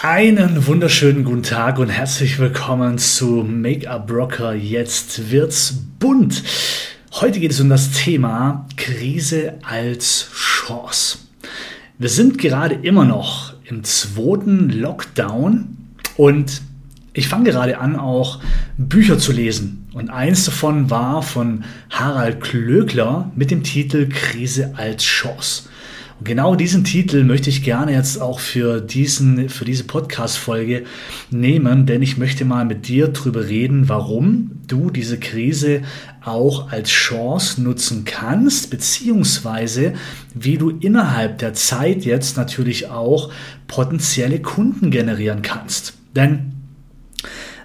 Einen wunderschönen guten Tag und herzlich willkommen zu Make-up Rocker. Jetzt wird's bunt. Heute geht es um das Thema Krise als Chance. Wir sind gerade immer noch im zweiten Lockdown und ich fange gerade an, auch Bücher zu lesen. Und eins davon war von Harald Klöckler mit dem Titel Krise als Chance. Und genau diesen Titel möchte ich gerne jetzt auch für, diesen, für diese Podcast-Folge nehmen, denn ich möchte mal mit dir darüber reden, warum du diese Krise auch als Chance nutzen kannst, beziehungsweise wie du innerhalb der Zeit jetzt natürlich auch potenzielle Kunden generieren kannst. Denn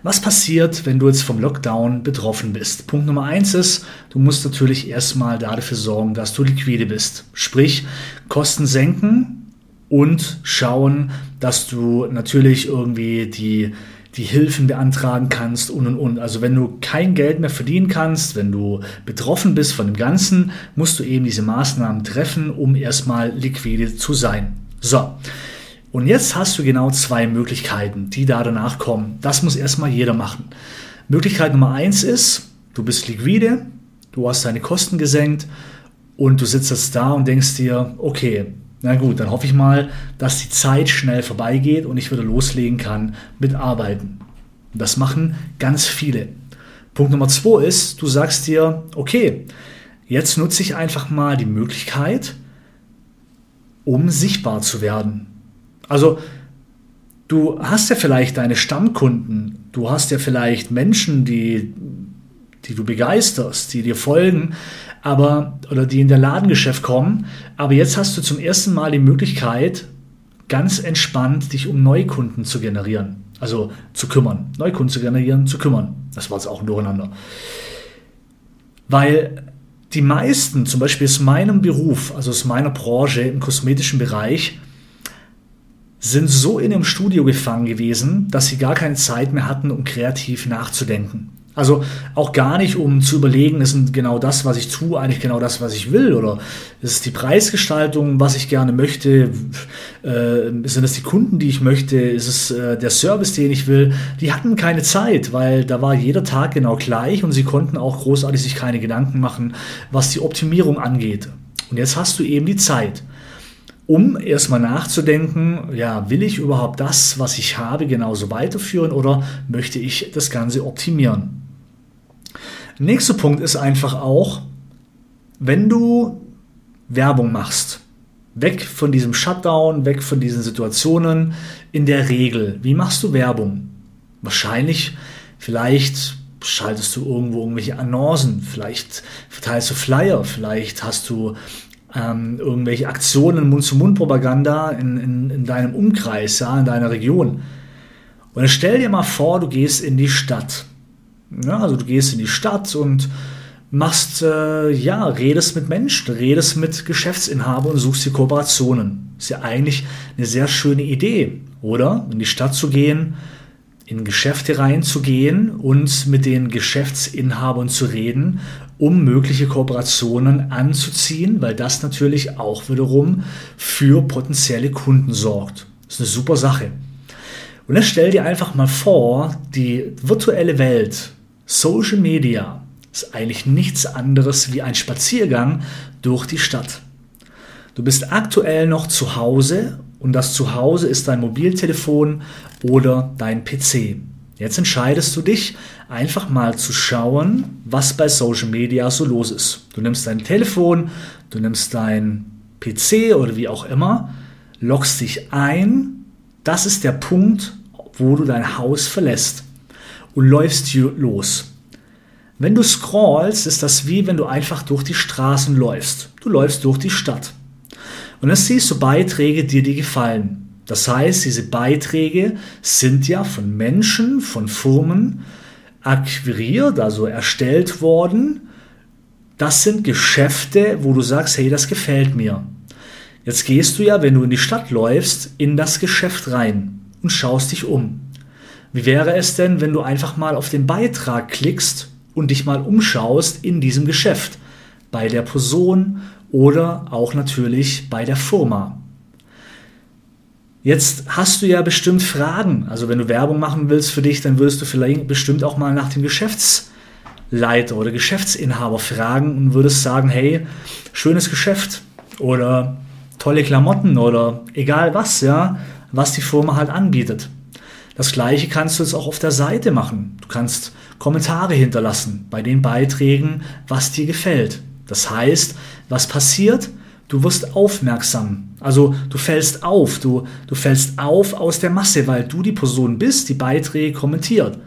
was passiert, wenn du jetzt vom Lockdown betroffen bist? Punkt Nummer eins ist, du musst natürlich erstmal dafür sorgen, dass du liquide bist. Sprich, Kosten senken und schauen, dass du natürlich irgendwie die, die Hilfen beantragen kannst und und und. Also wenn du kein Geld mehr verdienen kannst, wenn du betroffen bist von dem Ganzen, musst du eben diese Maßnahmen treffen, um erstmal liquide zu sein. So. Und jetzt hast du genau zwei Möglichkeiten, die da danach kommen. Das muss erstmal jeder machen. Möglichkeit Nummer eins ist, du bist liquide, du hast deine Kosten gesenkt und du sitzt jetzt da und denkst dir, okay, na gut, dann hoffe ich mal, dass die Zeit schnell vorbeigeht und ich wieder loslegen kann mit Arbeiten. das machen ganz viele. Punkt Nummer zwei ist, du sagst dir, okay, jetzt nutze ich einfach mal die Möglichkeit, um sichtbar zu werden. Also du hast ja vielleicht deine Stammkunden, du hast ja vielleicht Menschen, die, die du begeisterst, die dir folgen, aber oder die in der Ladengeschäft kommen, aber jetzt hast du zum ersten Mal die Möglichkeit, ganz entspannt dich um Neukunden zu generieren. Also zu kümmern. Neukunden zu generieren, zu kümmern. Das war jetzt auch ein Durcheinander. Weil die meisten, zum Beispiel aus meinem Beruf, also aus meiner Branche im kosmetischen Bereich, sind so in dem Studio gefangen gewesen, dass sie gar keine Zeit mehr hatten, um kreativ nachzudenken. Also auch gar nicht, um zu überlegen, ist genau das, was ich tue, eigentlich genau das, was ich will? Oder ist es die Preisgestaltung, was ich gerne möchte? Äh, sind es die Kunden, die ich möchte? Ist es äh, der Service, den ich will? Die hatten keine Zeit, weil da war jeder Tag genau gleich und sie konnten auch großartig sich keine Gedanken machen, was die Optimierung angeht. Und jetzt hast du eben die Zeit um erstmal nachzudenken, ja, will ich überhaupt das, was ich habe, genauso weiterführen oder möchte ich das Ganze optimieren? Nächster Punkt ist einfach auch, wenn du Werbung machst, weg von diesem Shutdown, weg von diesen Situationen, in der Regel, wie machst du Werbung? Wahrscheinlich, vielleicht schaltest du irgendwo irgendwelche Annoncen, vielleicht verteilst du Flyer, vielleicht hast du ähm, irgendwelche Aktionen, Mund-zu-Mund-Propaganda in, in, in, deinem Umkreis, ja, in deiner Region. Und dann stell dir mal vor, du gehst in die Stadt. Ja, also du gehst in die Stadt und machst, äh, ja, redest mit Menschen, redest mit Geschäftsinhabern und suchst die Kooperationen. Ist ja eigentlich eine sehr schöne Idee, oder? In die Stadt zu gehen, in Geschäfte reinzugehen und mit den Geschäftsinhabern zu reden, um mögliche Kooperationen anzuziehen, weil das natürlich auch wiederum für potenzielle Kunden sorgt. Das ist eine super Sache. Und dann stell dir einfach mal vor, die virtuelle Welt, Social Media, ist eigentlich nichts anderes wie ein Spaziergang durch die Stadt. Du bist aktuell noch zu Hause und das Zuhause ist dein Mobiltelefon oder dein PC. Jetzt entscheidest du dich, einfach mal zu schauen, was bei Social Media so los ist. Du nimmst dein Telefon, du nimmst dein PC oder wie auch immer, loggst dich ein. Das ist der Punkt, wo du dein Haus verlässt und läufst los. Wenn du scrollst, ist das wie wenn du einfach durch die Straßen läufst. Du läufst durch die Stadt. Und dann siehst du Beiträge, die dir gefallen. Das heißt, diese Beiträge sind ja von Menschen, von Firmen akquiriert, also erstellt worden. Das sind Geschäfte, wo du sagst, hey, das gefällt mir. Jetzt gehst du ja, wenn du in die Stadt läufst, in das Geschäft rein und schaust dich um. Wie wäre es denn, wenn du einfach mal auf den Beitrag klickst und dich mal umschaust in diesem Geschäft? Bei der Person oder auch natürlich bei der Firma. Jetzt hast du ja bestimmt Fragen. Also wenn du Werbung machen willst für dich, dann würdest du vielleicht bestimmt auch mal nach dem Geschäftsleiter oder Geschäftsinhaber fragen und würdest sagen, hey, schönes Geschäft oder tolle Klamotten oder egal was, ja, was die Firma halt anbietet. Das gleiche kannst du jetzt auch auf der Seite machen. Du kannst Kommentare hinterlassen bei den Beiträgen, was dir gefällt. Das heißt, was passiert? Du wirst aufmerksam. Also du fällst auf, du, du fällst auf aus der Masse, weil du die Person bist, die Beiträge kommentiert.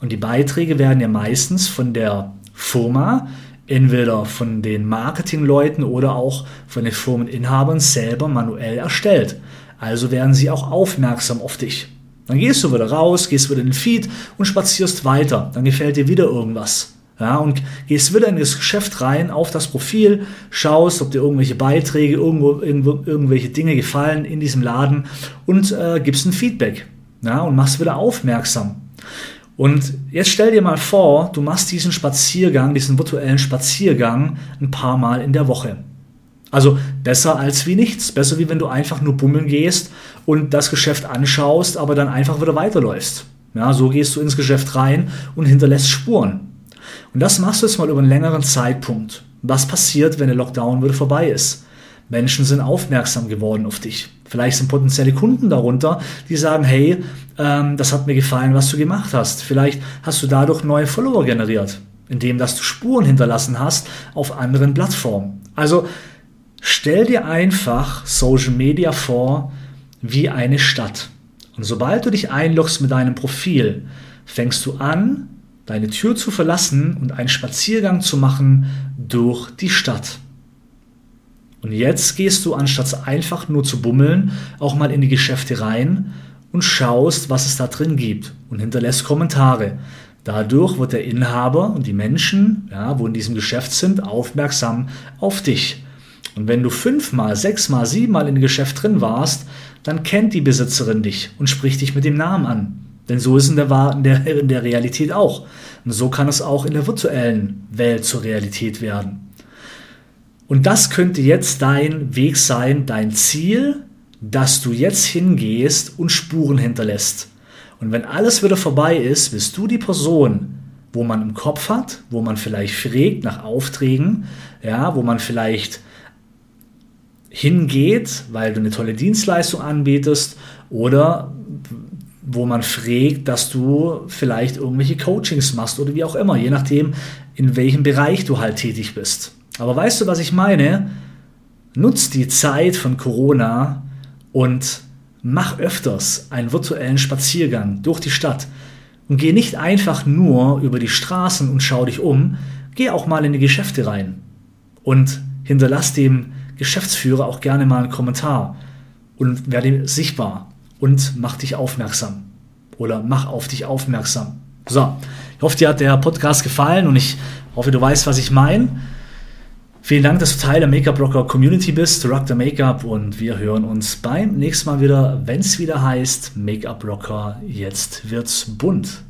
Und die Beiträge werden ja meistens von der Firma, entweder von den Marketingleuten oder auch von den Firmeninhabern selber manuell erstellt. Also werden sie auch aufmerksam auf dich. Dann gehst du wieder raus, gehst wieder in den Feed und spazierst weiter. Dann gefällt dir wieder irgendwas. Ja, und gehst wieder in das Geschäft rein, auf das Profil, schaust, ob dir irgendwelche Beiträge, irgendwo, irgendwo irgendwelche Dinge gefallen in diesem Laden und äh, gibst ein Feedback. Ja, und machst wieder aufmerksam. Und jetzt stell dir mal vor, du machst diesen Spaziergang, diesen virtuellen Spaziergang ein paar Mal in der Woche. Also besser als wie nichts. Besser wie wenn du einfach nur bummeln gehst und das Geschäft anschaust, aber dann einfach wieder weiterläufst. Ja, so gehst du ins Geschäft rein und hinterlässt Spuren. Und das machst du jetzt mal über einen längeren Zeitpunkt. Was passiert, wenn der Lockdown wieder vorbei ist? Menschen sind aufmerksam geworden auf dich. Vielleicht sind potenzielle Kunden darunter, die sagen, hey, ähm, das hat mir gefallen, was du gemacht hast. Vielleicht hast du dadurch neue Follower generiert, indem dass du Spuren hinterlassen hast auf anderen Plattformen. Also stell dir einfach Social Media vor wie eine Stadt. Und sobald du dich einloggst mit deinem Profil, fängst du an, deine Tür zu verlassen und einen Spaziergang zu machen durch die Stadt. Und jetzt gehst du, anstatt einfach nur zu bummeln, auch mal in die Geschäfte rein und schaust, was es da drin gibt und hinterlässt Kommentare. Dadurch wird der Inhaber und die Menschen, ja, wo in diesem Geschäft sind, aufmerksam auf dich. Und wenn du fünfmal, sechsmal, siebenmal in dem Geschäft drin warst, dann kennt die Besitzerin dich und spricht dich mit dem Namen an. Denn so ist es in der, in der, in der Realität auch. Und so kann es auch in der virtuellen Welt zur Realität werden. Und das könnte jetzt dein Weg sein, dein Ziel, dass du jetzt hingehst und Spuren hinterlässt. Und wenn alles wieder vorbei ist, bist du die Person, wo man im Kopf hat, wo man vielleicht fragt nach Aufträgen, ja, wo man vielleicht hingeht, weil du eine tolle Dienstleistung anbietest oder wo man fragt, dass du vielleicht irgendwelche Coachings machst oder wie auch immer, je nachdem, in welchem Bereich du halt tätig bist. Aber weißt du, was ich meine? Nutz die Zeit von Corona und mach öfters einen virtuellen Spaziergang durch die Stadt und geh nicht einfach nur über die Straßen und schau dich um, geh auch mal in die Geschäfte rein und hinterlass dem Geschäftsführer auch gerne mal einen Kommentar und werde sichtbar und mach dich aufmerksam. Oder mach auf dich aufmerksam. So, ich hoffe, dir hat der Podcast gefallen und ich hoffe, du weißt, was ich meine. Vielen Dank, dass du Teil der Make-up Rocker Community bist, Rock the Make-up und wir hören uns beim nächsten Mal wieder, wenn es wieder heißt Make-up Rocker, jetzt wird's bunt.